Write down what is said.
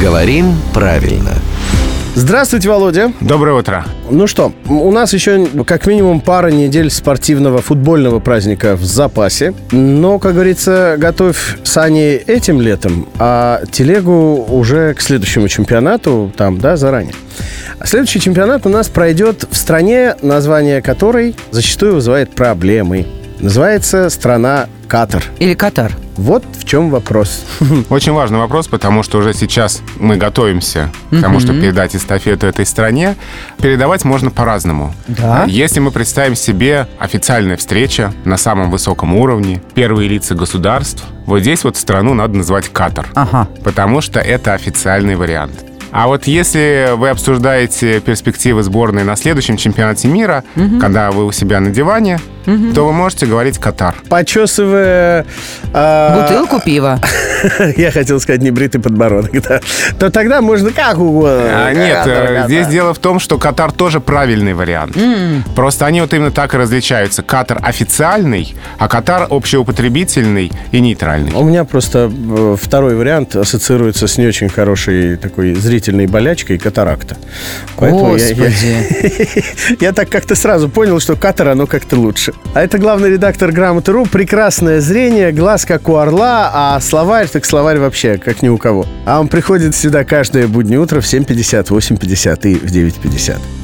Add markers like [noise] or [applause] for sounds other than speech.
Говорим правильно. Здравствуйте, Володя. Доброе утро. Ну что, у нас еще как минимум пара недель спортивного футбольного праздника в запасе. Но, как говорится, готовь сани этим летом, а телегу уже к следующему чемпионату там, да, заранее. А следующий чемпионат у нас пройдет в стране, название которой зачастую вызывает проблемы. Называется страна Катар. Или Катар. Вот в чем вопрос. [laughs] Очень важный вопрос, потому что уже сейчас мы готовимся к тому, чтобы передать эстафету этой стране. Передавать можно по-разному. Да. Если мы представим себе официальная встреча на самом высоком уровне, первые лица государств, вот здесь вот страну надо называть Катар. Ага. Потому что это официальный вариант. А вот если вы обсуждаете перспективы сборной на следующем чемпионате мира, когда вы у себя на диване, то вы можете говорить Катар. Почесывая... а, Бутылку пива. [laughs] Я хотел сказать небритый подбородок, да. То тогда можно как угодно. А, нет, Катар, э, Катар. здесь дело в том, что Катар тоже правильный вариант. Просто они вот именно так и различаются. Катар официальный, а Катар общеупотребительный и нейтральный. У меня просто э, второй вариант ассоциируется с не очень хорошей такой зрительной болячкой катаракта. Поэтому я- я- Господи. [laughs] Я так как-то сразу понял, что Катар, оно как-то лучше. А это главный редактор «Грамоты.ру». Прекрасное зрение, глаз как у орла, а словарь, так словарь вообще как ни у кого. А он приходит сюда каждое буднее утро в 7.50, 8.50 и в 9.50.